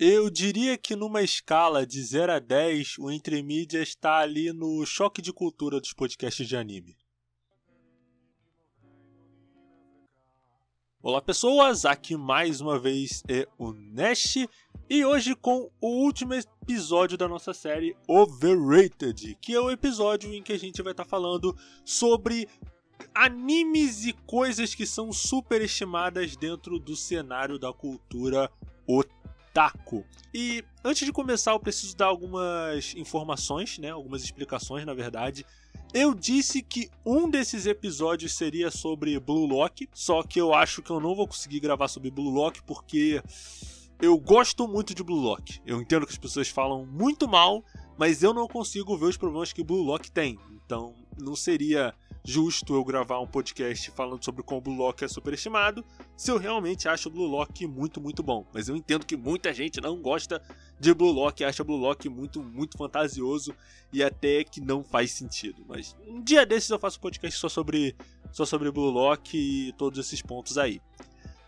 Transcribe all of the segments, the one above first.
Eu diria que numa escala de 0 a 10, o Entre Mídias está ali no choque de cultura dos podcasts de anime. Olá pessoas, aqui mais uma vez é o Nash e hoje com o último episódio da nossa série Overrated, que é o episódio em que a gente vai estar falando sobre animes e coisas que são superestimadas dentro do cenário da cultura otaku otaku. E antes de começar, eu preciso dar algumas informações, né? Algumas explicações, na verdade. Eu disse que um desses episódios seria sobre Blue Lock, só que eu acho que eu não vou conseguir gravar sobre Blue Lock porque eu gosto muito de Blue Lock. Eu entendo que as pessoas falam muito mal, mas eu não consigo ver os problemas que Blue Lock tem. Então, não seria justo eu gravar um podcast falando sobre como o Blue Lock é superestimado, se eu realmente acho o Blue Lock muito, muito bom. Mas eu entendo que muita gente não gosta de Blue Lock, acha Blue Lock muito, muito fantasioso e até que não faz sentido. Mas um dia desses eu faço um podcast só sobre, só sobre Blue Lock e todos esses pontos aí.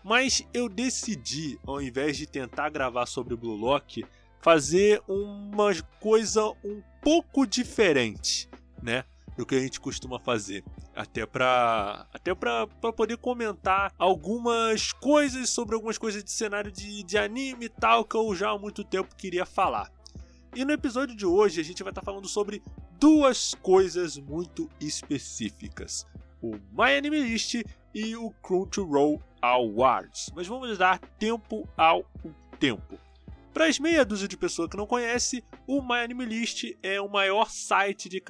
Mas eu decidi, ao invés de tentar gravar sobre Blue Lock, fazer uma coisa um pouco diferente, né? Do que a gente costuma fazer. Até para até para poder comentar algumas coisas sobre algumas coisas de cenário de, de anime e tal que eu já há muito tempo queria falar. E no episódio de hoje a gente vai estar tá falando sobre duas coisas muito específicas: o My Anime List e o Crunchyroll Awards. Mas vamos dar tempo ao tempo. Para as meia dúzia de pessoas que não conhecem, o My Anime List é o maior site de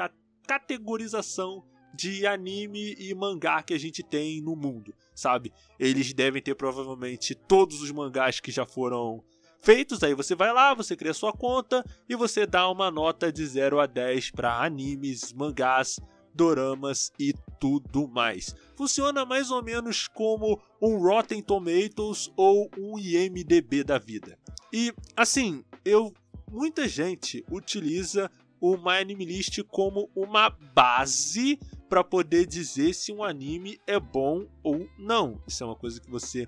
categorização de anime e mangá que a gente tem no mundo, sabe? Eles devem ter provavelmente todos os mangás que já foram feitos. Aí você vai lá, você cria sua conta e você dá uma nota de 0 a 10 para animes, mangás, doramas e tudo mais. Funciona mais ou menos como um Rotten Tomatoes ou um IMDb da vida. E assim, eu muita gente utiliza o My Anime List como uma base para poder dizer se um anime é bom ou não. Isso é uma coisa que você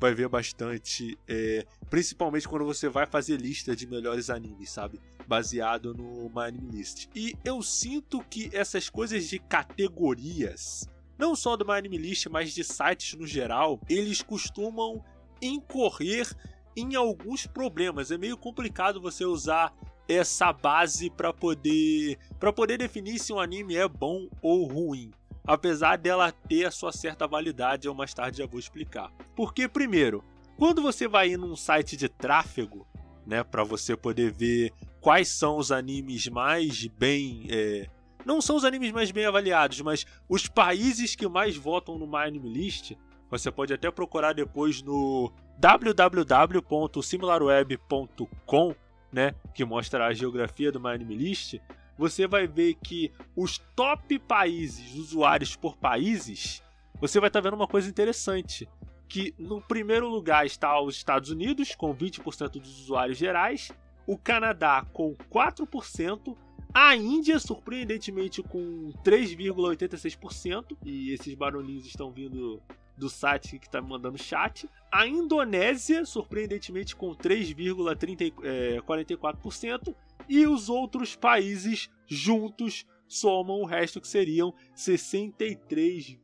vai ver bastante, é, principalmente quando você vai fazer lista de melhores animes, sabe? Baseado no My Anime List. E eu sinto que essas coisas de categorias, não só do My Anime List, mas de sites no geral, eles costumam incorrer em alguns problemas. É meio complicado você usar essa base para poder para poder definir se um anime é bom ou ruim. Apesar dela ter a sua certa validade, eu mais tarde já vou explicar. Porque primeiro, quando você vai ir num site de tráfego, né, para você poder ver quais são os animes mais bem é, não são os animes mais bem avaliados, mas os países que mais votam no My Anime List, você pode até procurar depois no www.similarweb.com né, que mostra a geografia do My Anime List, você vai ver que os top países, usuários por países, você vai estar tá vendo uma coisa interessante. Que no primeiro lugar está os Estados Unidos, com 20% dos usuários gerais, o Canadá com 4%, a Índia, surpreendentemente, com 3,86%, e esses barulhinhos estão vindo do site que está me mandando chat. A Indonésia, surpreendentemente, com 3,44%. E os outros países juntos somam o resto que seriam 63,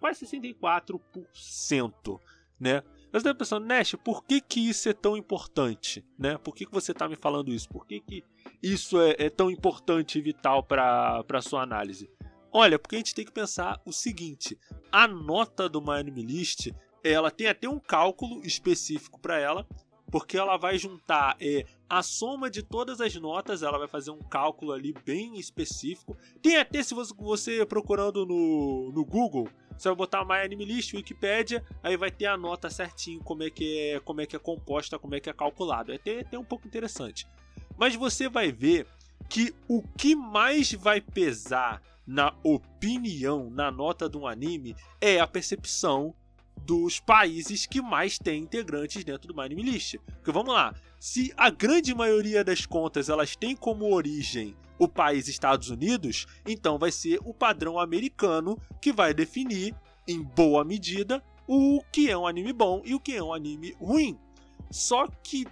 quase 64%, né? Você está pensando, Nash, por que, que isso é tão importante? Né? Por que, que você está me falando isso? Por que, que isso é, é tão importante e vital para a sua análise? Olha, porque a gente tem que pensar o seguinte: a nota do My Anime List, ela tem até um cálculo específico para ela, porque ela vai juntar é, a soma de todas as notas, ela vai fazer um cálculo ali bem específico. Tem até se você, procurando no, no Google, você vai botar My Anime List, Wikipedia, aí vai ter a nota certinho como é que é, como é que é composta, como é que é calculado. É até, até um pouco interessante. Mas você vai ver que o que mais vai pesar na opinião, na nota de um anime, é a percepção dos países que mais têm integrantes dentro do Anime List. Porque vamos lá, se a grande maioria das contas elas têm como origem o país Estados Unidos, então vai ser o padrão americano que vai definir, em boa medida, o que é um anime bom e o que é um anime ruim. Só que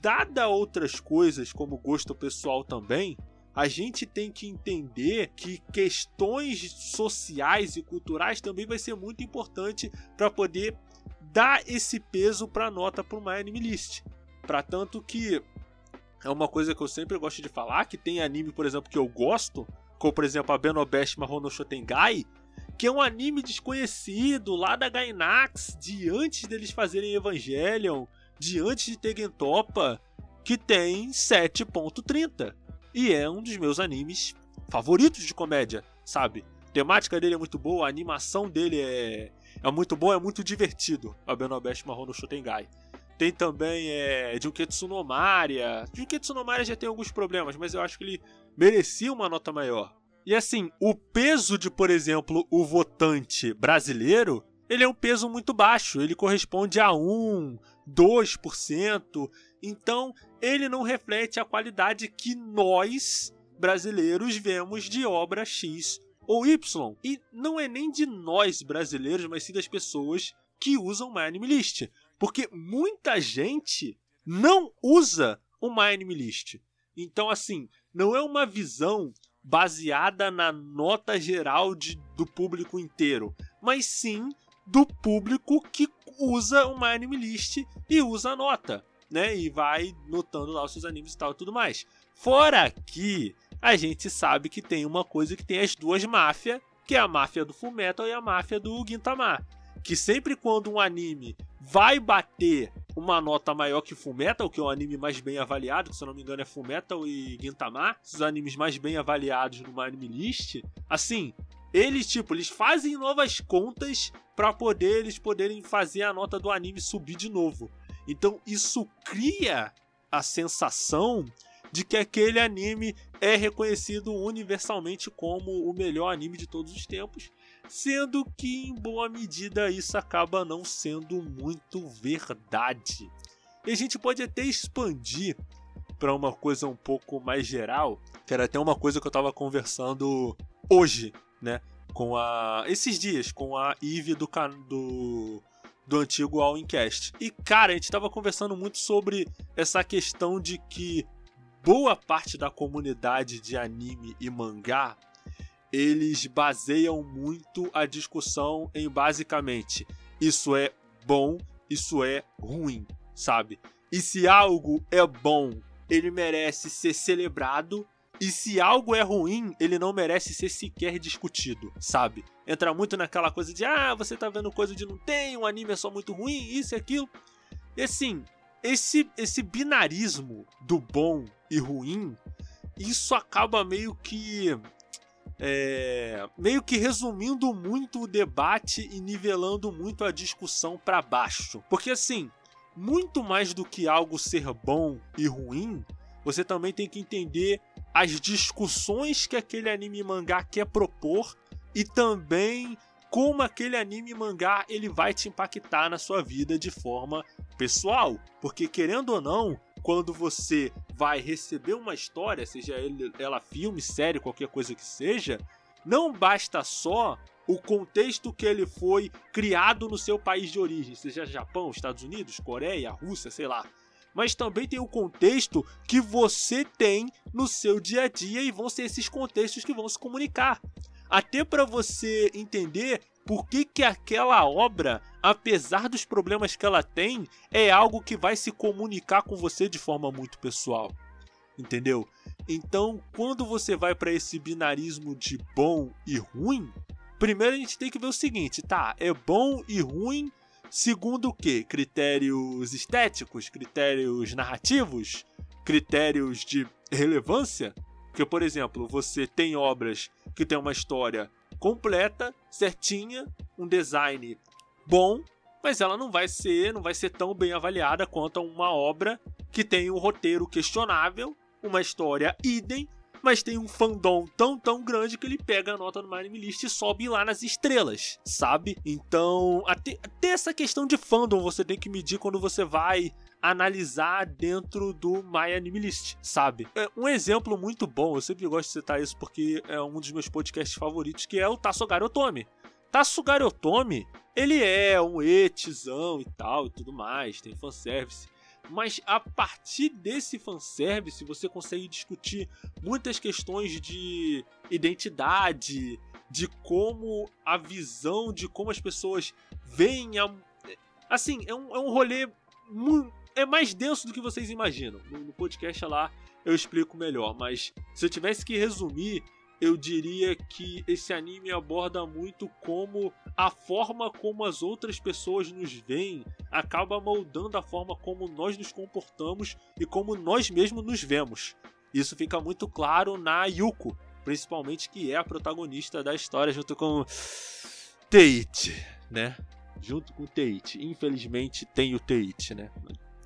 dada outras coisas, como gosto pessoal também, a gente tem que entender que questões sociais e culturais também vai ser muito importante para poder dar esse peso para a nota para uma anime list. Para tanto que é uma coisa que eu sempre gosto de falar, que tem anime, por exemplo, que eu gosto, como por exemplo a Benobest Mahono Shotengai, que é um anime desconhecido lá da Gainax, de antes deles fazerem Evangelion, de antes de Tegen Topa, que tem 7.30 e é um dos meus animes favoritos de comédia, sabe? A temática dele é muito boa, a animação dele é, é muito boa, é muito divertido. A Benobest Marrom no Shotengai. Tem também é, Junketsu no Maria. Junketsu no Maria já tem alguns problemas, mas eu acho que ele merecia uma nota maior. E assim, o peso de, por exemplo, o votante brasileiro, ele é um peso muito baixo. Ele corresponde a 1, 2%. Então, ele não reflete a qualidade que nós, brasileiros, vemos de obra X ou Y. E não é nem de nós brasileiros, mas sim das pessoas que usam My Anime List. Porque muita gente não usa o My Anime List. Então, assim, não é uma visão baseada na nota geral de, do público inteiro, mas sim do público que usa o My Anime List e usa a nota né? E vai notando lá os seus animes e tal e tudo mais. Fora que a gente sabe que tem uma coisa que tem as duas máfias, que é a máfia do Fullmetal e a máfia do Gintama. Que sempre quando um anime vai bater uma nota maior que Fullmetal, que é o anime mais bem avaliado, que se eu não me engano é Fullmetal e Gintama, os animes mais bem avaliados no Anime List, assim, eles tipo, eles fazem novas contas para poder eles poderem fazer a nota do anime subir de novo. Então isso cria a sensação de que aquele anime é reconhecido universalmente como o melhor anime de todos os tempos, sendo que em boa medida isso acaba não sendo muito verdade. E a gente pode até expandir para uma coisa um pouco mais geral, que era até uma coisa que eu estava conversando hoje, né, com a esses dias com a Eve do, do do antigo All Incast. E cara, a gente estava conversando muito sobre essa questão de que boa parte da comunidade de anime e mangá eles baseiam muito a discussão em basicamente isso é bom, isso é ruim, sabe? E se algo é bom, ele merece ser celebrado e se algo é ruim, ele não merece ser sequer discutido, sabe? Entra muito naquela coisa de, ah, você tá vendo coisa de não tem, um anime é só muito ruim, isso e aquilo. E assim, esse, esse binarismo do bom e ruim, isso acaba meio que. É, meio que resumindo muito o debate e nivelando muito a discussão para baixo. Porque assim, muito mais do que algo ser bom e ruim, você também tem que entender as discussões que aquele anime mangá quer propor e também como aquele anime mangá ele vai te impactar na sua vida de forma pessoal, porque querendo ou não, quando você vai receber uma história, seja ela filme, série, qualquer coisa que seja, não basta só o contexto que ele foi criado no seu país de origem, seja Japão, Estados Unidos, Coreia, Rússia, sei lá mas também tem o contexto que você tem no seu dia a dia e vão ser esses contextos que vão se comunicar. Até para você entender por que, que aquela obra, apesar dos problemas que ela tem, é algo que vai se comunicar com você de forma muito pessoal. Entendeu? Então, quando você vai para esse binarismo de bom e ruim, primeiro a gente tem que ver o seguinte, tá? É bom e ruim Segundo o quê? Critérios estéticos, critérios narrativos, critérios de relevância? Porque, por exemplo, você tem obras que tem uma história completa, certinha, um design bom, mas ela não vai ser, não vai ser tão bem avaliada quanto uma obra que tem um roteiro questionável, uma história idem, mas tem um fandom tão, tão grande que ele pega a nota no Anime List e sobe lá nas estrelas, sabe? Então, até, até essa questão de fandom você tem que medir quando você vai analisar dentro do My Anime List, sabe? É um exemplo muito bom, eu sempre gosto de citar isso porque é um dos meus podcasts favoritos, que é o Tassogari Otome. Tassugari Otome, ele é um etizão e tal e tudo mais, tem fanservice. Mas a partir desse fanservice, você consegue discutir muitas questões de identidade, de como a visão, de como as pessoas veem a. Assim, é um, é um rolê. É mais denso do que vocês imaginam. No, no podcast lá eu explico melhor, mas se eu tivesse que resumir, eu diria que esse anime aborda muito como a forma como as outras pessoas nos veem acaba moldando a forma como nós nos comportamos e como nós mesmos nos vemos. Isso fica muito claro na Yuko, principalmente que é a protagonista da história junto com Tate, né? Junto com Tate. Infelizmente tem o Tate, né?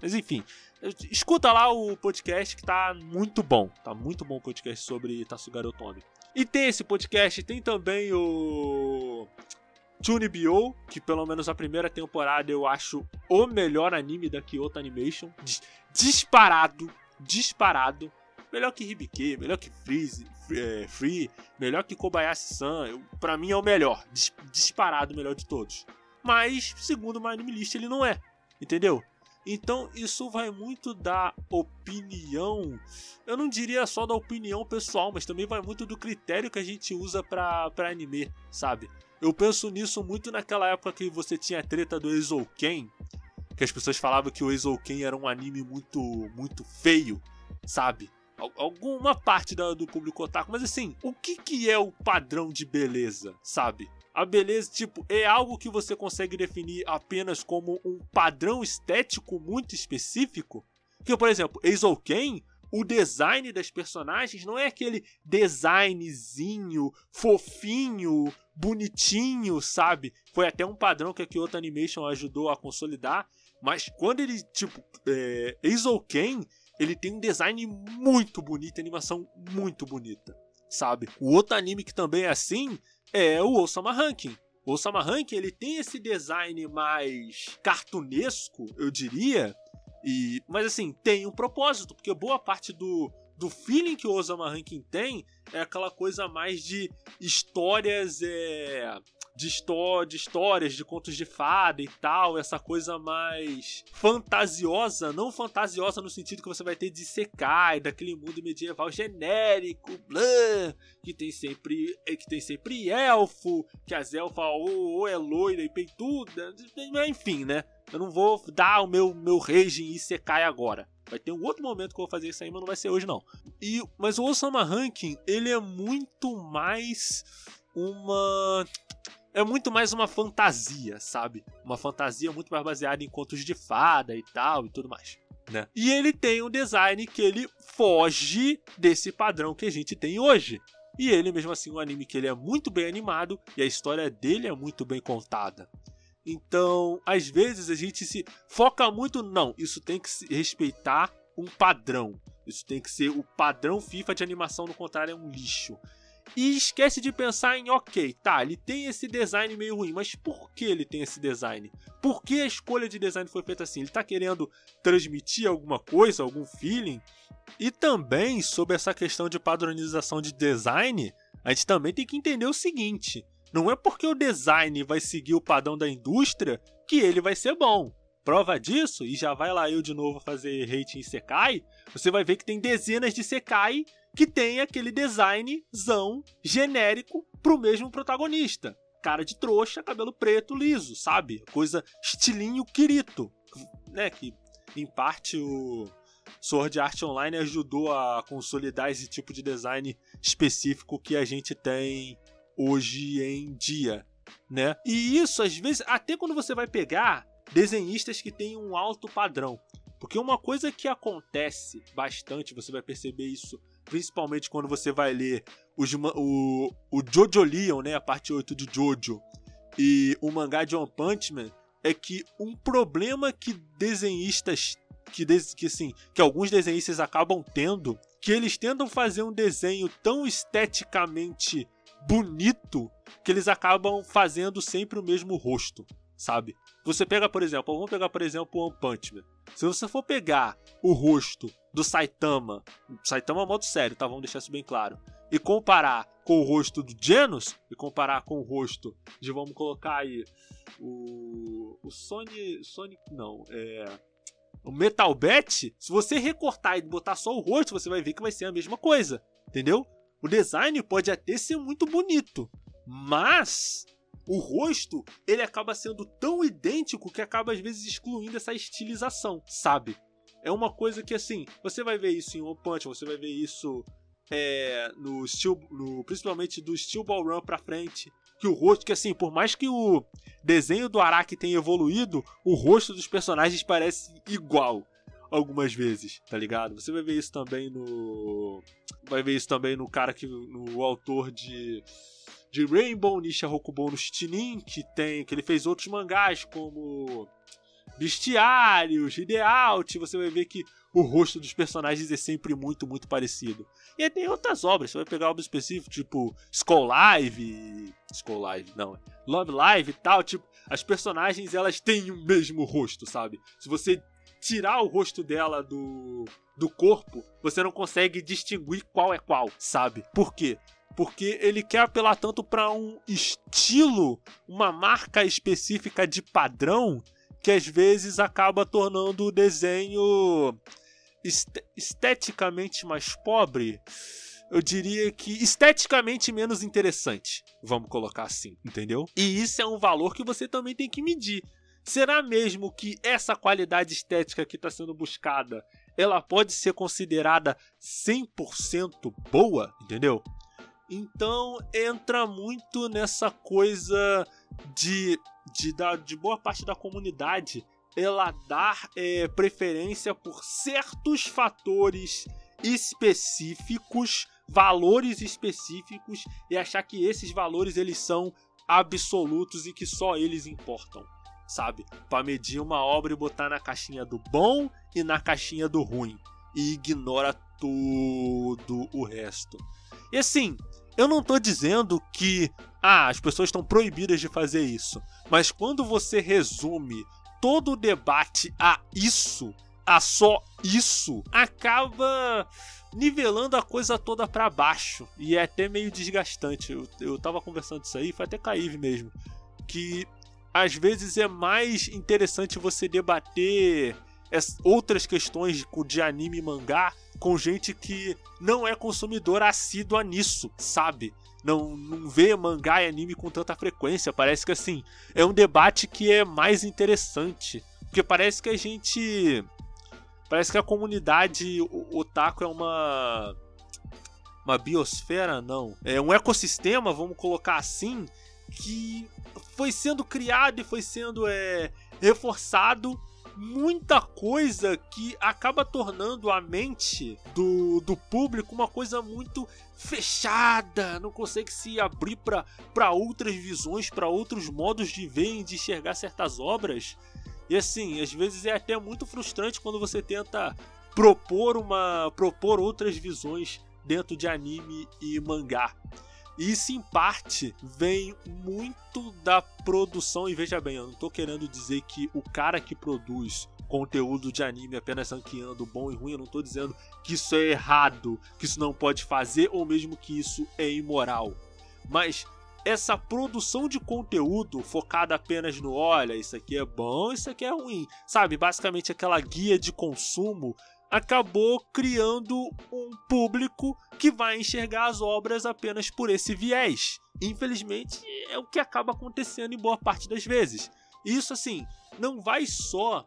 Mas enfim, escuta lá o podcast que tá muito bom. Tá muito bom o podcast sobre Tatsugari Otome. E tem esse podcast, tem também o Tune Bio, que pelo menos a primeira temporada eu acho o melhor anime da Kyoto Animation. Disparado, disparado. Melhor que Hibike, melhor que Freeze, é, Free, melhor que Kobayashi-san. Pra mim é o melhor, disparado o melhor de todos. Mas, segundo o Anime List, ele não é, entendeu? Então isso vai muito da opinião, eu não diria só da opinião pessoal, mas também vai muito do critério que a gente usa pra anime, sabe? Eu penso nisso muito naquela época que você tinha a treta do Eizouken, que as pessoas falavam que o Eizouken era um anime muito, muito feio, sabe? Alguma parte do público otaku, mas assim, o que, que é o padrão de beleza, sabe? A beleza, tipo, é algo que você consegue definir apenas como um padrão estético muito específico? Que, por exemplo, Eizouken, o design das personagens não é aquele designzinho fofinho, bonitinho, sabe? Foi até um padrão que a Kyoto Animation ajudou a consolidar, mas quando ele, tipo, é, Eizouken, ele tem um design muito bonito, animação muito bonita, sabe? O outro anime que também é assim é o Osama Ranking. O Osama Ranking ele tem esse design mais cartunesco, eu diria, e mas assim, tem um propósito, porque boa parte do, do feeling que o Osama Ranking tem é aquela coisa mais de histórias é, de, de histórias, de contos de fada e tal, essa coisa mais fantasiosa, não fantasiosa no sentido que você vai ter de Sekai, daquele mundo medieval genérico, blá, que tem sempre que tem sempre elfo, que as elfas ou, ou é loira e peituda, enfim, né? Eu não vou dar o meu meu rage em Isekai agora. Vai ter um outro momento que eu vou fazer isso aí, mas não vai ser hoje não. E, mas o Osama Ranking, ele é muito mais uma é muito mais uma fantasia, sabe? Uma fantasia muito mais baseada em contos de fada e tal e tudo mais. Né? E ele tem um design que ele foge desse padrão que a gente tem hoje. E ele, mesmo assim, um anime que ele é muito bem animado e a história dele é muito bem contada. Então, às vezes a gente se foca muito, não, isso tem que respeitar um padrão. Isso tem que ser o padrão FIFA de animação, no contrário, é um lixo. E esquece de pensar em, ok, tá, ele tem esse design meio ruim, mas por que ele tem esse design? Por que a escolha de design foi feita assim? Ele tá querendo transmitir alguma coisa, algum feeling? E também, sobre essa questão de padronização de design, a gente também tem que entender o seguinte: não é porque o design vai seguir o padrão da indústria que ele vai ser bom. Prova disso, e já vai lá eu de novo fazer hate em Sekai, você vai ver que tem dezenas de Sekai que tem aquele designzão genérico pro mesmo protagonista. Cara de trouxa, cabelo preto, liso, sabe? Coisa estilinho Kirito, né? Que em parte o Sword Art Online ajudou a consolidar esse tipo de design específico que a gente tem hoje em dia, né? E isso às vezes, até quando você vai pegar desenhistas que têm um alto padrão, porque uma coisa que acontece bastante, você vai perceber isso principalmente quando você vai ler os, o, o Jojo Leon, né, a parte 8 de Jojo, e o mangá de One Punch Man, é que um problema que desenhistas que, que assim, que alguns desenhistas acabam tendo, que eles tentam fazer um desenho tão esteticamente bonito que eles acabam fazendo sempre o mesmo rosto, sabe? Você pega, por exemplo, vamos pegar, por exemplo, o One Punch Man. Se você for pegar o rosto do Saitama, Saitama é modo sério, tá? Vamos deixar isso bem claro. E comparar com o rosto do Genos, e comparar com o rosto de, vamos colocar aí, o, o Sony, Sonic, não, é... O Metal Bat, se você recortar e botar só o rosto, você vai ver que vai ser a mesma coisa, entendeu? O design pode até ser muito bonito, mas o rosto, ele acaba sendo tão idêntico que acaba às vezes excluindo essa estilização, sabe? É uma coisa que assim, você vai ver isso em One Punch, você vai ver isso é, no, Steel, no principalmente do Steel Ball Run pra frente, que o rosto, que assim, por mais que o desenho do Araki tenha evoluído, o rosto dos personagens parece igual algumas vezes, tá ligado? Você vai ver isso também no vai ver isso também no cara que no autor de de Rainbow Nisha Rokubo no Shitinin, que tem que ele fez outros mangás como Bestiários, Idealt, você vai ver que o rosto dos personagens é sempre muito, muito parecido. E aí tem outras obras, você vai pegar obras específicas, tipo Skull Live, Skull Live, não, Love Live e tal, tipo, as personagens elas têm o mesmo rosto, sabe? Se você tirar o rosto dela do, do corpo, você não consegue distinguir qual é qual, sabe? Por quê? Porque ele quer apelar tanto para um estilo, uma marca específica de padrão, que às vezes acaba tornando o desenho esteticamente mais pobre. Eu diria que esteticamente menos interessante, vamos colocar assim, entendeu? E isso é um valor que você também tem que medir. Será mesmo que essa qualidade estética que está sendo buscada, ela pode ser considerada 100% boa, entendeu? Então entra muito nessa coisa de, de, da, de boa parte da comunidade ela dar é, preferência por certos fatores específicos, valores específicos e achar que esses valores eles são absolutos e que só eles importam sabe? Para medir uma obra e botar na caixinha do bom e na caixinha do ruim. E ignora todo o resto. E assim, eu não tô dizendo que ah, as pessoas estão proibidas de fazer isso. Mas quando você resume todo o debate a isso, a só isso, acaba nivelando a coisa toda para baixo. E é até meio desgastante. Eu, eu tava conversando isso aí, foi até Caive mesmo. Que às vezes é mais interessante você debater outras questões de anime e mangá com gente que não é consumidora assídua nisso, sabe? Não, não vê mangá e anime com tanta frequência. Parece que assim, é um debate que é mais interessante. Porque parece que a gente. Parece que a comunidade otaku é uma. Uma biosfera, não. É um ecossistema, vamos colocar assim, que foi sendo criado e foi sendo é, reforçado muita coisa que acaba tornando a mente do, do público uma coisa muito fechada, não consegue se abrir para outras visões, para outros modos de ver e de enxergar certas obras. E assim, às vezes é até muito frustrante quando você tenta propor uma propor outras visões dentro de anime e mangá. Isso, em parte, vem muito da produção. E veja bem, eu não tô querendo dizer que o cara que produz conteúdo de anime apenas ranqueando bom e ruim, eu não tô dizendo que isso é errado, que isso não pode fazer, ou mesmo que isso é imoral. Mas essa produção de conteúdo focada apenas no olha, isso aqui é bom, isso aqui é ruim, sabe? Basicamente aquela guia de consumo acabou criando um público que vai enxergar as obras apenas por esse viés. Infelizmente, é o que acaba acontecendo em boa parte das vezes. Isso, assim, não vai só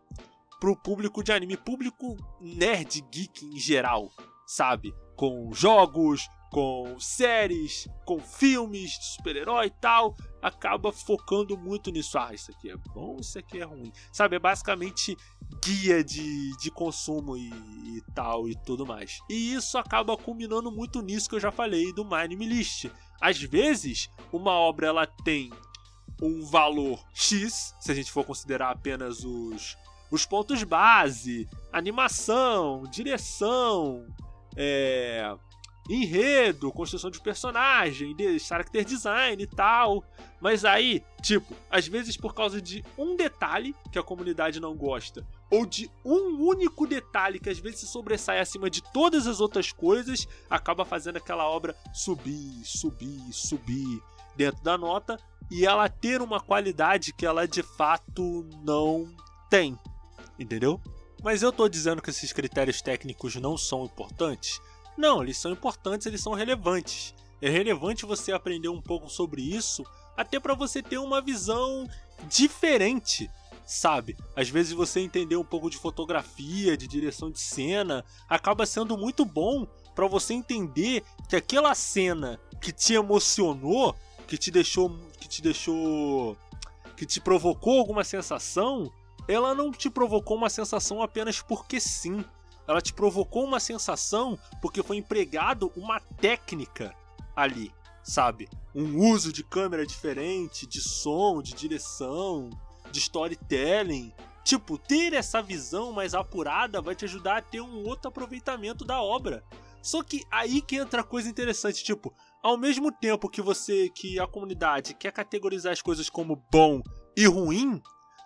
pro público de anime, público nerd geek em geral, sabe? Com jogos, com séries, com filmes de super-herói e tal, acaba focando muito nisso. Ah, isso aqui é bom, isso aqui é ruim. Sabe, é basicamente guia de, de consumo e, e tal e tudo mais. E isso acaba culminando muito nisso que eu já falei do Anime List. Às vezes, uma obra ela tem um valor X, se a gente for considerar apenas os, os pontos base, animação, direção, é, enredo, construção de personagem, de character design e tal. Mas aí, tipo, às vezes por causa de um detalhe que a comunidade não gosta, ou de um único detalhe que às vezes se sobressai acima de todas as outras coisas, acaba fazendo aquela obra subir, subir, subir dentro da nota e ela ter uma qualidade que ela de fato não tem. Entendeu? Mas eu tô dizendo que esses critérios técnicos não são importantes? Não, eles são importantes, eles são relevantes. É relevante você aprender um pouco sobre isso, até para você ter uma visão diferente, sabe? Às vezes você entender um pouco de fotografia, de direção de cena, acaba sendo muito bom para você entender que aquela cena que te emocionou, que te deixou, que te deixou, que te provocou alguma sensação, ela não te provocou uma sensação apenas porque sim. Ela te provocou uma sensação porque foi empregado uma técnica ali, sabe? Um uso de câmera diferente, de som, de direção, de storytelling. Tipo, ter essa visão mais apurada vai te ajudar a ter um outro aproveitamento da obra. Só que aí que entra a coisa interessante, tipo, ao mesmo tempo que você, que a comunidade quer categorizar as coisas como bom e ruim,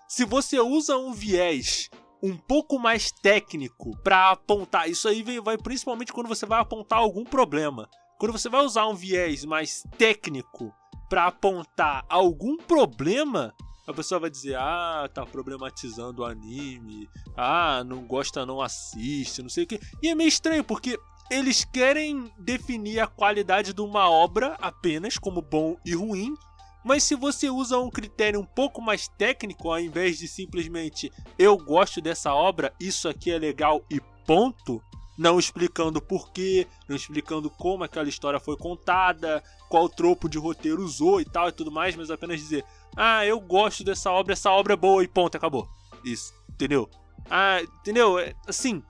se você usa um viés um pouco mais técnico para apontar, isso aí vai principalmente quando você vai apontar algum problema. Quando você vai usar um viés mais técnico para apontar algum problema, a pessoa vai dizer: "Ah, tá problematizando o anime. Ah, não gosta, não assiste, não sei o que". E é meio estranho porque eles querem definir a qualidade de uma obra apenas como bom e ruim, mas se você usa um critério um pouco mais técnico, ao invés de simplesmente eu gosto dessa obra, isso aqui é legal e ponto, não explicando porquê, não explicando como aquela história foi contada, qual tropo de roteiro usou e tal e tudo mais, mas apenas dizer: "Ah, eu gosto dessa obra, essa obra é boa" e ponto, acabou. Isso, entendeu? Ah, entendeu? É, assim,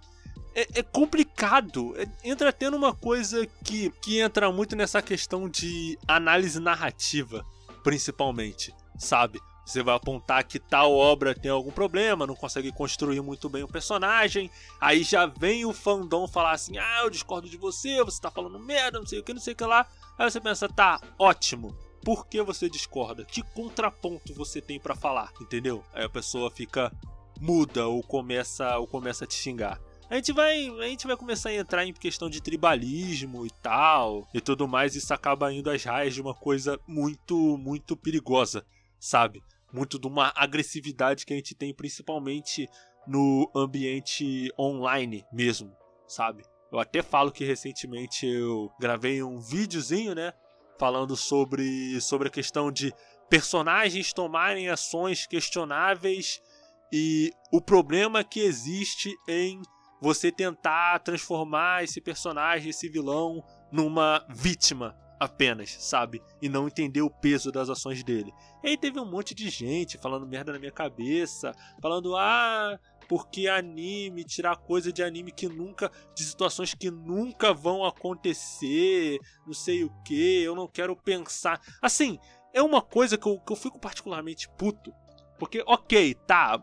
é, é, complicado. É, entra até numa coisa que, que entra muito nessa questão de análise narrativa principalmente, sabe? Você vai apontar que tal obra tem algum problema, não consegue construir muito bem o personagem. Aí já vem o fandom falar assim: ah, eu discordo de você, você tá falando merda, não sei o que, não sei o que lá. Aí você pensa: tá, ótimo. Por que você discorda? Que contraponto você tem para falar? Entendeu? Aí a pessoa fica muda ou começa ou começa a te xingar. A gente vai, a gente vai começar a entrar em questão de tribalismo e tal, e tudo mais, isso acaba indo às raias de uma coisa muito, muito perigosa, sabe? Muito de uma agressividade que a gente tem principalmente no ambiente online mesmo, sabe? Eu até falo que recentemente eu gravei um videozinho, né, falando sobre sobre a questão de personagens tomarem ações questionáveis e o problema que existe em você tentar transformar esse personagem, esse vilão, numa vítima apenas, sabe? E não entender o peso das ações dele. E aí teve um monte de gente falando merda na minha cabeça, falando, ah, porque anime, tirar coisa de anime que nunca. de situações que nunca vão acontecer, não sei o que, eu não quero pensar. Assim, é uma coisa que eu, que eu fico particularmente puto. Porque, ok, tá,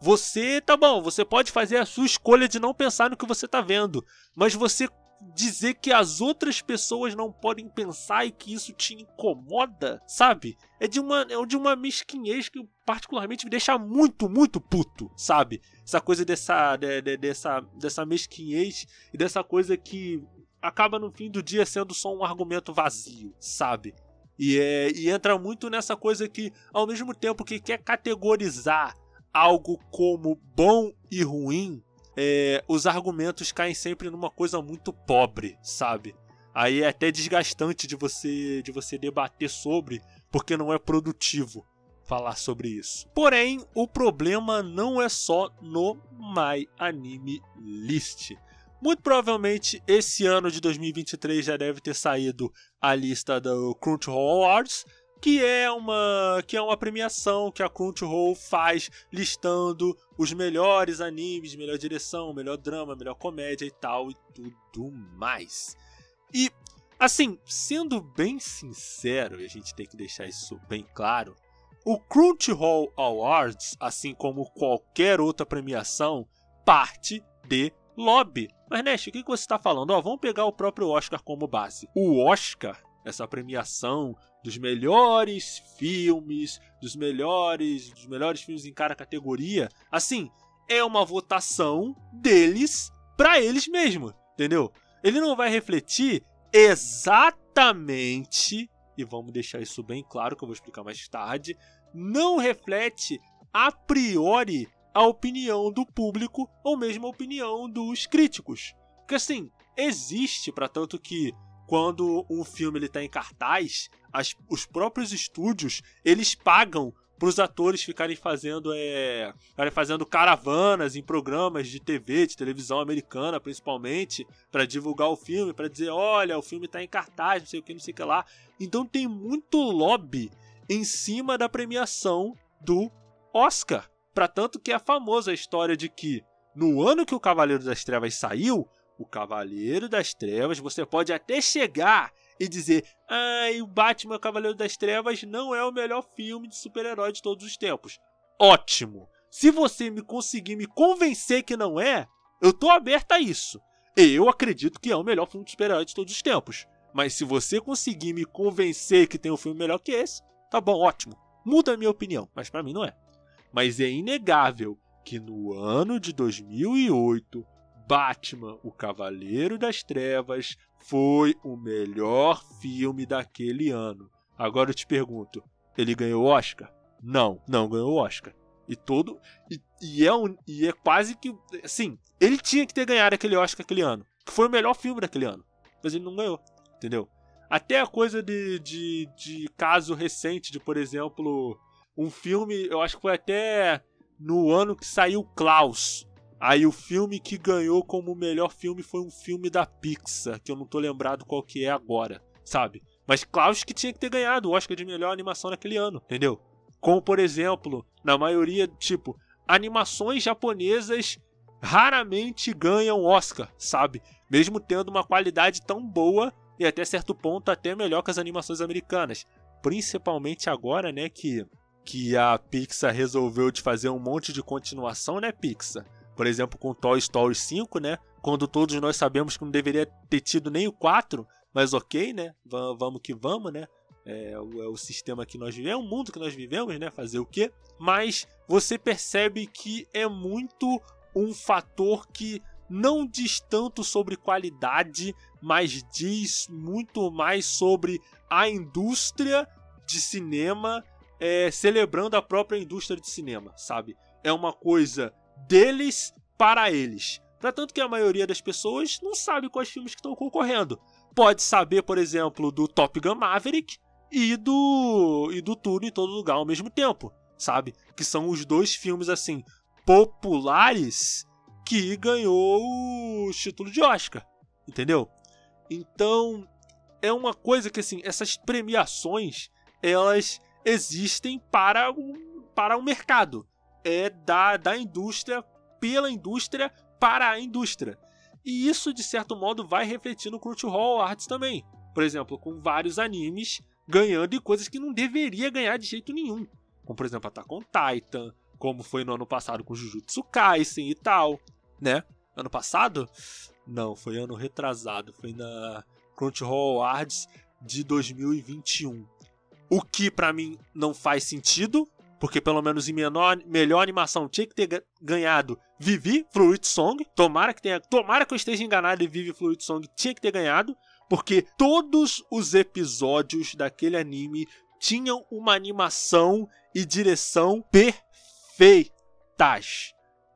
você, tá bom, você pode fazer a sua escolha de não pensar no que você tá vendo, mas você dizer que as outras pessoas não podem pensar e que isso te incomoda, sabe? É de uma, é de uma mesquinhez que particularmente me deixa muito, muito puto, sabe? Essa coisa dessa, de, de, dessa, dessa mesquinhez e dessa coisa que acaba no fim do dia sendo só um argumento vazio, sabe? E, é, e entra muito nessa coisa que, ao mesmo tempo que quer categorizar algo como bom e ruim, é, os argumentos caem sempre numa coisa muito pobre, sabe? Aí é até desgastante de você de você debater sobre, porque não é produtivo falar sobre isso. Porém, o problema não é só no My Anime List. Muito provavelmente esse ano de 2023 já deve ter saído a lista do Crunchyroll Awards, que é uma que é uma premiação que a Crunchyroll faz listando os melhores animes, melhor direção, melhor drama, melhor comédia e tal e tudo mais. E assim, sendo bem sincero, e a gente tem que deixar isso bem claro, o Crunchyroll Awards, assim como qualquer outra premiação, parte de lobby. Mas Nash, o que você está falando? Ó, vamos pegar o próprio Oscar como base. O Oscar, essa premiação dos melhores filmes, dos melhores, dos melhores filmes em cada categoria. Assim, é uma votação deles para eles mesmos, entendeu? Ele não vai refletir exatamente, e vamos deixar isso bem claro que eu vou explicar mais tarde, não reflete a priori a opinião do público ou mesmo a opinião dos críticos. Porque assim, existe para tanto que quando um filme ele tá em cartaz, as, os próprios estúdios, eles pagam para os atores ficarem fazendo é, ficarem fazendo caravanas em programas de TV, de televisão americana, principalmente, para divulgar o filme, para dizer, olha, o filme está em cartaz, não sei o que, não sei o que lá. Então tem muito lobby em cima da premiação do Oscar. Para tanto que é famosa a história de que no ano que o Cavaleiro das Trevas saiu, o Cavaleiro das Trevas, você pode até chegar e dizer: "Ai, o Batman Cavaleiro das Trevas não é o melhor filme de super-herói de todos os tempos". Ótimo. Se você me conseguir me convencer que não é, eu tô aberto a isso. Eu acredito que é o melhor filme de super-herói de todos os tempos. Mas se você conseguir me convencer que tem um filme melhor que esse, tá bom, ótimo. Muda a minha opinião, mas para mim não é. Mas é inegável que no ano de 2008 Batman, o Cavaleiro das Trevas, foi o melhor filme daquele ano. Agora eu te pergunto, ele ganhou o Oscar? Não, não ganhou o Oscar. E todo. E, e, é um, e é quase que. Assim, ele tinha que ter ganhado aquele Oscar aquele ano. Que foi o melhor filme daquele ano. Mas ele não ganhou. Entendeu? Até a coisa de, de, de caso recente, de, por exemplo, um filme. Eu acho que foi até no ano que saiu Klaus. Aí o filme que ganhou como melhor filme foi um filme da Pixar, que eu não tô lembrado qual que é agora, sabe? Mas Klaus que tinha que ter ganhado o Oscar de melhor animação naquele ano, entendeu? Como por exemplo, na maioria, tipo, animações japonesas raramente ganham Oscar, sabe? Mesmo tendo uma qualidade tão boa e até certo ponto até melhor que as animações americanas. Principalmente agora, né, que que a Pixar resolveu de fazer um monte de continuação, né, Pixar? Por exemplo, com Toy Story 5, né? Quando todos nós sabemos que não deveria ter tido nem o 4, mas ok, né? V vamos que vamos, né? É o, é o, sistema que nós vivemos, é o mundo que nós vivemos, né? Fazer o quê? Mas você percebe que é muito um fator que não diz tanto sobre qualidade, mas diz muito mais sobre a indústria de cinema é, celebrando a própria indústria de cinema, sabe? É uma coisa deles para eles. Para tanto que a maioria das pessoas não sabe quais filmes que estão concorrendo. Pode saber, por exemplo, do Top Gun Maverick e do e do Tudo em Todo Lugar ao mesmo tempo, sabe? Que são os dois filmes assim populares que ganhou o título de Oscar, entendeu? Então, é uma coisa que assim, essas premiações, elas existem para o, para o mercado é da, da indústria, pela indústria, para a indústria. E isso, de certo modo, vai refletir no Crunchyroll Arts também. Por exemplo, com vários animes ganhando em coisas que não deveria ganhar de jeito nenhum. Como, por exemplo, Attack on Titan, como foi no ano passado com Jujutsu Kaisen e tal, né? Ano passado? Não, foi ano retrasado. Foi na Crunchyroll Arts de 2021. O que para mim não faz sentido, porque pelo menos em menor, melhor animação tinha que ter ganhado Vivi Fluid Song. Tomara que tenha, tomara que eu esteja enganado e Vivi Fluid Song tinha que ter ganhado, porque todos os episódios daquele anime tinham uma animação e direção perfeitas.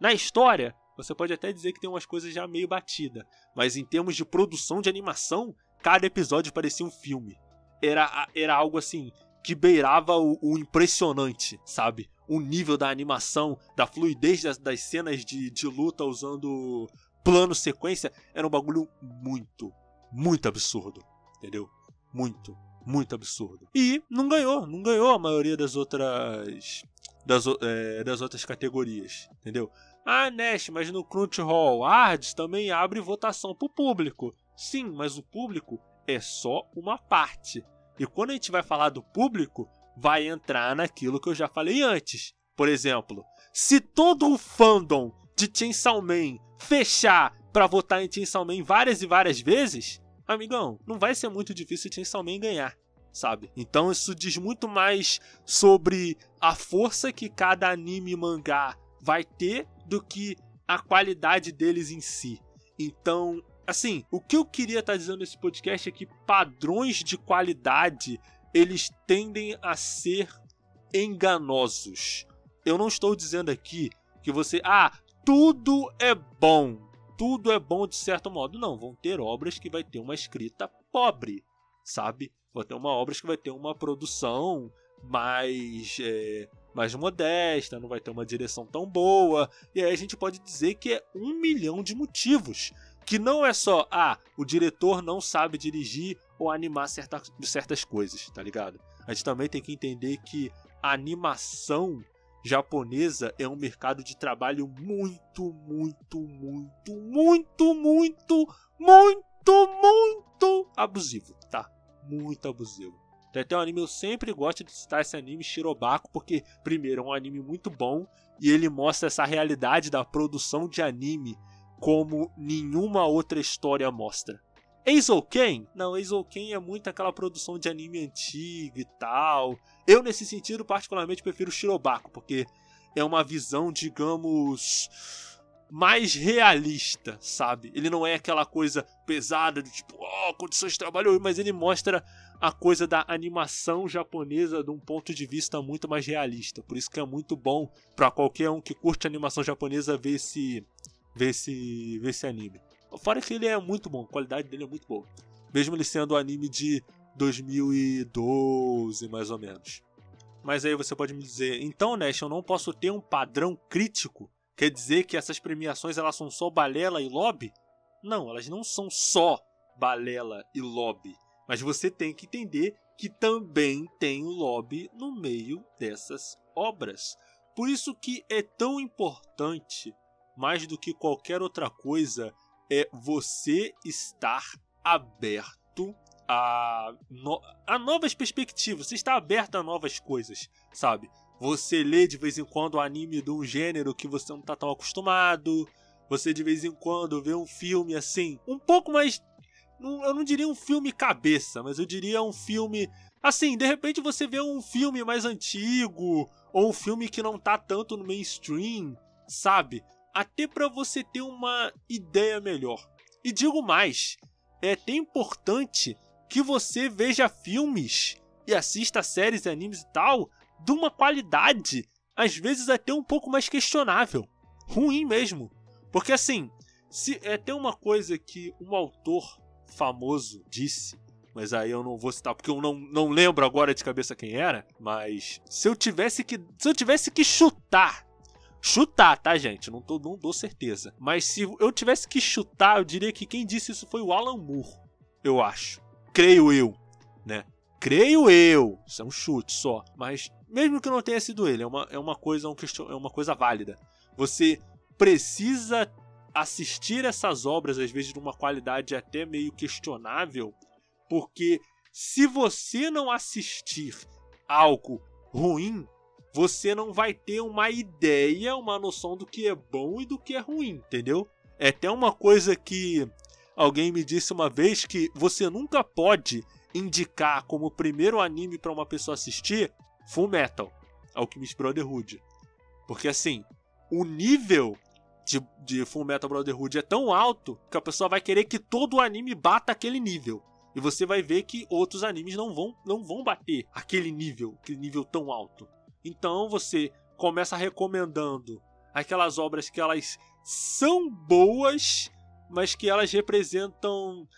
Na história, você pode até dizer que tem umas coisas já meio batida, mas em termos de produção de animação, cada episódio parecia um filme. Era, era algo assim que beirava o, o impressionante, sabe? O nível da animação, da fluidez das, das cenas de, de luta usando plano sequência, era um bagulho muito, muito absurdo, entendeu? Muito, muito absurdo. E não ganhou, não ganhou a maioria das outras das, é, das outras categorias, entendeu? Ah, Nash, mas no Crunchyroll Arts também abre votação pro público. Sim, mas o público é só uma parte. E quando a gente vai falar do público, vai entrar naquilo que eu já falei antes. Por exemplo, se todo o fandom de Chainsaw Man fechar para votar em Chainsaw Man várias e várias vezes, amigão, não vai ser muito difícil Chainsaw Man ganhar, sabe? Então isso diz muito mais sobre a força que cada anime e mangá vai ter do que a qualidade deles em si. Então, Assim, o que eu queria estar tá dizendo nesse podcast é que padrões de qualidade eles tendem a ser enganosos. Eu não estou dizendo aqui que você, ah, tudo é bom, tudo é bom de certo modo. Não, vão ter obras que vai ter uma escrita pobre, sabe? Vai ter uma obras que vai ter uma produção mais é, mais modesta, não vai ter uma direção tão boa. E aí a gente pode dizer que é um milhão de motivos. Que não é só, ah, o diretor não sabe dirigir ou animar certa, certas coisas, tá ligado? A gente também tem que entender que a animação japonesa é um mercado de trabalho muito, muito, muito, muito, muito, muito, muito abusivo, tá? Muito abusivo. Tem até um anime, eu sempre gosto de citar esse anime, Shirobako, porque, primeiro, é um anime muito bom e ele mostra essa realidade da produção de anime como nenhuma outra história mostra. Eizouken? Não, Eizouken é muito aquela produção de anime antigo e tal. Eu, nesse sentido, particularmente prefiro Shirobako, porque é uma visão, digamos, mais realista, sabe? Ele não é aquela coisa pesada de tipo, oh, condições de trabalho, mas ele mostra a coisa da animação japonesa de um ponto de vista muito mais realista. Por isso que é muito bom para qualquer um que curte animação japonesa ver esse ver esse ver esse anime. Fora que ele é muito bom, a qualidade dele é muito boa. Mesmo ele sendo um anime de 2012, mais ou menos. Mas aí você pode me dizer, então, Nash, eu não posso ter um padrão crítico? Quer dizer que essas premiações elas são só balela e lobby? Não, elas não são só balela e lobby. Mas você tem que entender que também tem o lobby no meio dessas obras. Por isso que é tão importante, mais do que qualquer outra coisa, é você estar aberto a, no, a novas perspectivas. Você está aberto a novas coisas, sabe? Você lê de vez em quando anime de um gênero que você não está tão acostumado. Você de vez em quando vê um filme assim, um pouco mais eu não diria um filme cabeça, mas eu diria um filme. Assim, de repente você vê um filme mais antigo, ou um filme que não tá tanto no mainstream, sabe? Até para você ter uma ideia melhor. E digo mais, é até importante que você veja filmes e assista séries e animes e tal de uma qualidade, às vezes até um pouco mais questionável. Ruim mesmo. Porque assim, se é até uma coisa que um autor famoso disse, mas aí eu não vou citar porque eu não, não lembro agora de cabeça quem era, mas se eu tivesse que se eu tivesse que chutar Chutar, tá, gente? Não, tô, não dou certeza. Mas se eu tivesse que chutar, eu diria que quem disse isso foi o Alan Moore. Eu acho. Creio eu, né? Creio eu. Isso é um chute só. Mas mesmo que não tenha sido ele, é uma, é uma coisa um question, é uma coisa válida. Você precisa assistir essas obras, às vezes, de uma qualidade até meio questionável, porque se você não assistir algo ruim, você não vai ter uma ideia, uma noção do que é bom e do que é ruim, entendeu? É até uma coisa que alguém me disse uma vez que você nunca pode indicar como primeiro anime para uma pessoa assistir Full Metal, Alchemist Brotherhood. Porque assim, o nível de, de Full Metal Brotherhood é tão alto que a pessoa vai querer que todo o anime bata aquele nível. E você vai ver que outros animes não vão, não vão bater aquele nível, aquele nível tão alto. Então você começa recomendando aquelas obras que elas são boas, mas que elas representam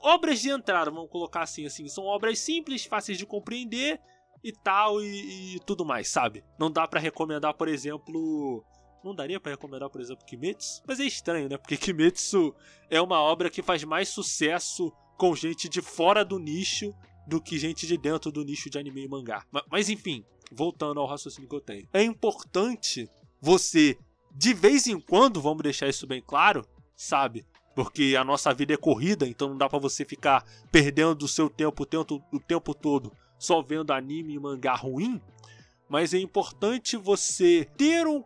obras de entrada, vamos colocar assim, assim, são obras simples, fáceis de compreender e tal e, e tudo mais, sabe? Não dá para recomendar, por exemplo, não daria para recomendar, por exemplo, Kimetsu, mas é estranho, né? Porque Kimetsu é uma obra que faz mais sucesso com gente de fora do nicho do que gente de dentro do nicho de anime e mangá. Mas enfim, voltando ao raciocínio que eu tenho. É importante você, de vez em quando, vamos deixar isso bem claro, sabe? Porque a nossa vida é corrida, então não dá para você ficar perdendo o seu tempo o tempo, o tempo todo só vendo anime e mangá ruim. Mas é importante você ter um,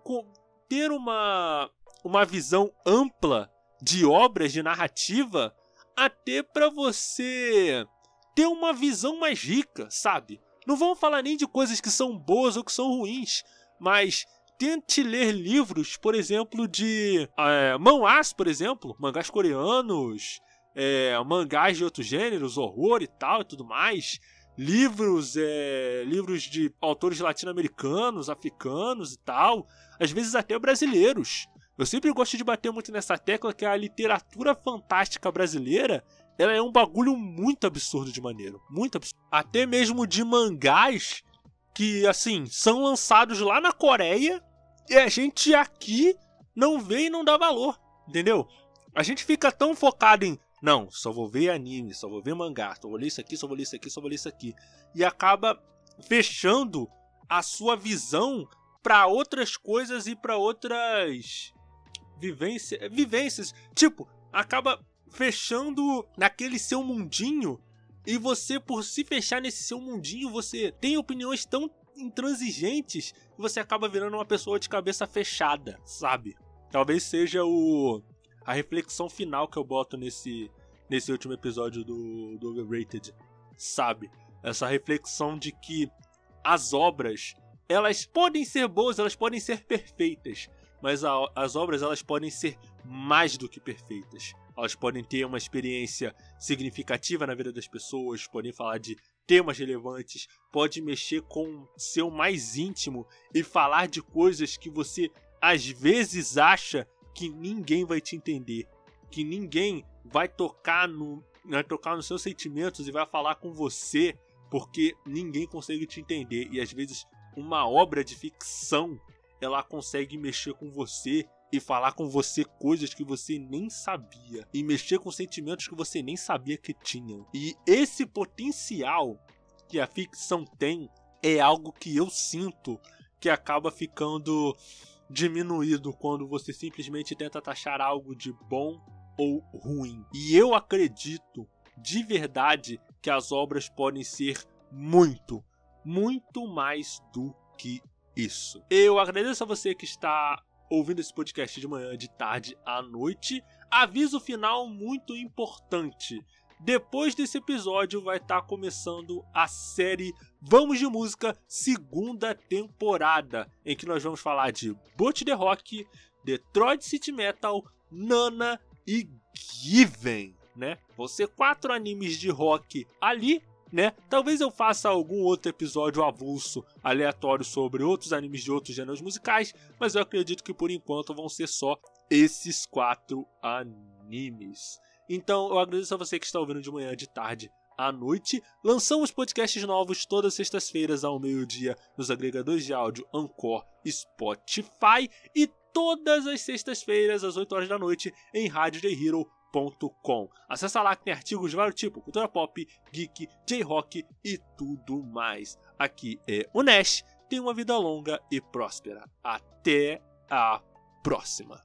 ter uma, uma visão ampla de obras de narrativa até para você ter uma visão mais rica, sabe? Não vamos falar nem de coisas que são boas ou que são ruins, mas tente ler livros, por exemplo, de é, manhwas, por exemplo, mangás coreanos, é, mangás de outros gêneros, horror e tal e tudo mais. livros, é, livros de autores latino-americanos, africanos e tal, às vezes até brasileiros. Eu sempre gosto de bater muito nessa tecla que a literatura fantástica brasileira é um bagulho muito absurdo de maneiro. Muito absurdo. Até mesmo de mangás que, assim, são lançados lá na Coreia e a gente aqui não vê e não dá valor. Entendeu? A gente fica tão focado em. Não, só vou ver anime, só vou ver mangá, só vou ler isso aqui, só vou ler isso aqui, só vou ler isso aqui. E acaba fechando a sua visão para outras coisas e para outras vivências, vivências. Tipo, acaba fechando naquele seu mundinho e você por se fechar nesse seu mundinho, você tem opiniões tão intransigentes que você acaba virando uma pessoa de cabeça fechada, sabe? Talvez seja o a reflexão final que eu boto nesse nesse último episódio do, do Overrated, sabe? Essa reflexão de que as obras, elas podem ser boas, elas podem ser perfeitas, mas a, as obras elas podem ser mais do que perfeitas. Elas podem ter uma experiência significativa na vida das pessoas, podem falar de temas relevantes, pode mexer com seu mais íntimo e falar de coisas que você às vezes acha que ninguém vai te entender, que ninguém vai tocar no vai tocar nos seus sentimentos e vai falar com você porque ninguém consegue te entender. E às vezes uma obra de ficção ela consegue mexer com você e falar com você coisas que você nem sabia e mexer com sentimentos que você nem sabia que tinham. E esse potencial que a ficção tem é algo que eu sinto que acaba ficando diminuído quando você simplesmente tenta taxar algo de bom ou ruim. E eu acredito de verdade que as obras podem ser muito, muito mais do que isso. Eu agradeço a você que está ouvindo esse podcast de manhã, de tarde à noite. Aviso final muito importante. Depois desse episódio vai estar tá começando a série Vamos de Música segunda temporada, em que nós vamos falar de Boot the Rock, Detroit City Metal, Nana e Given, né? Ser quatro animes de rock ali né? Talvez eu faça algum outro episódio avulso, aleatório sobre outros animes de outros gêneros musicais, mas eu acredito que por enquanto vão ser só esses quatro animes. Então eu agradeço a você que está ouvindo de manhã, de tarde, à noite. Lançamos podcasts novos todas as sextas-feiras ao meio-dia nos agregadores de áudio Anchor Spotify e todas as sextas-feiras às 8 horas da noite em Rádio The Hero Acesse lá que tem artigos de vários tipos, cultura pop, geek, J-rock e tudo mais. Aqui é o Nash, tem uma vida longa e próspera. Até a próxima.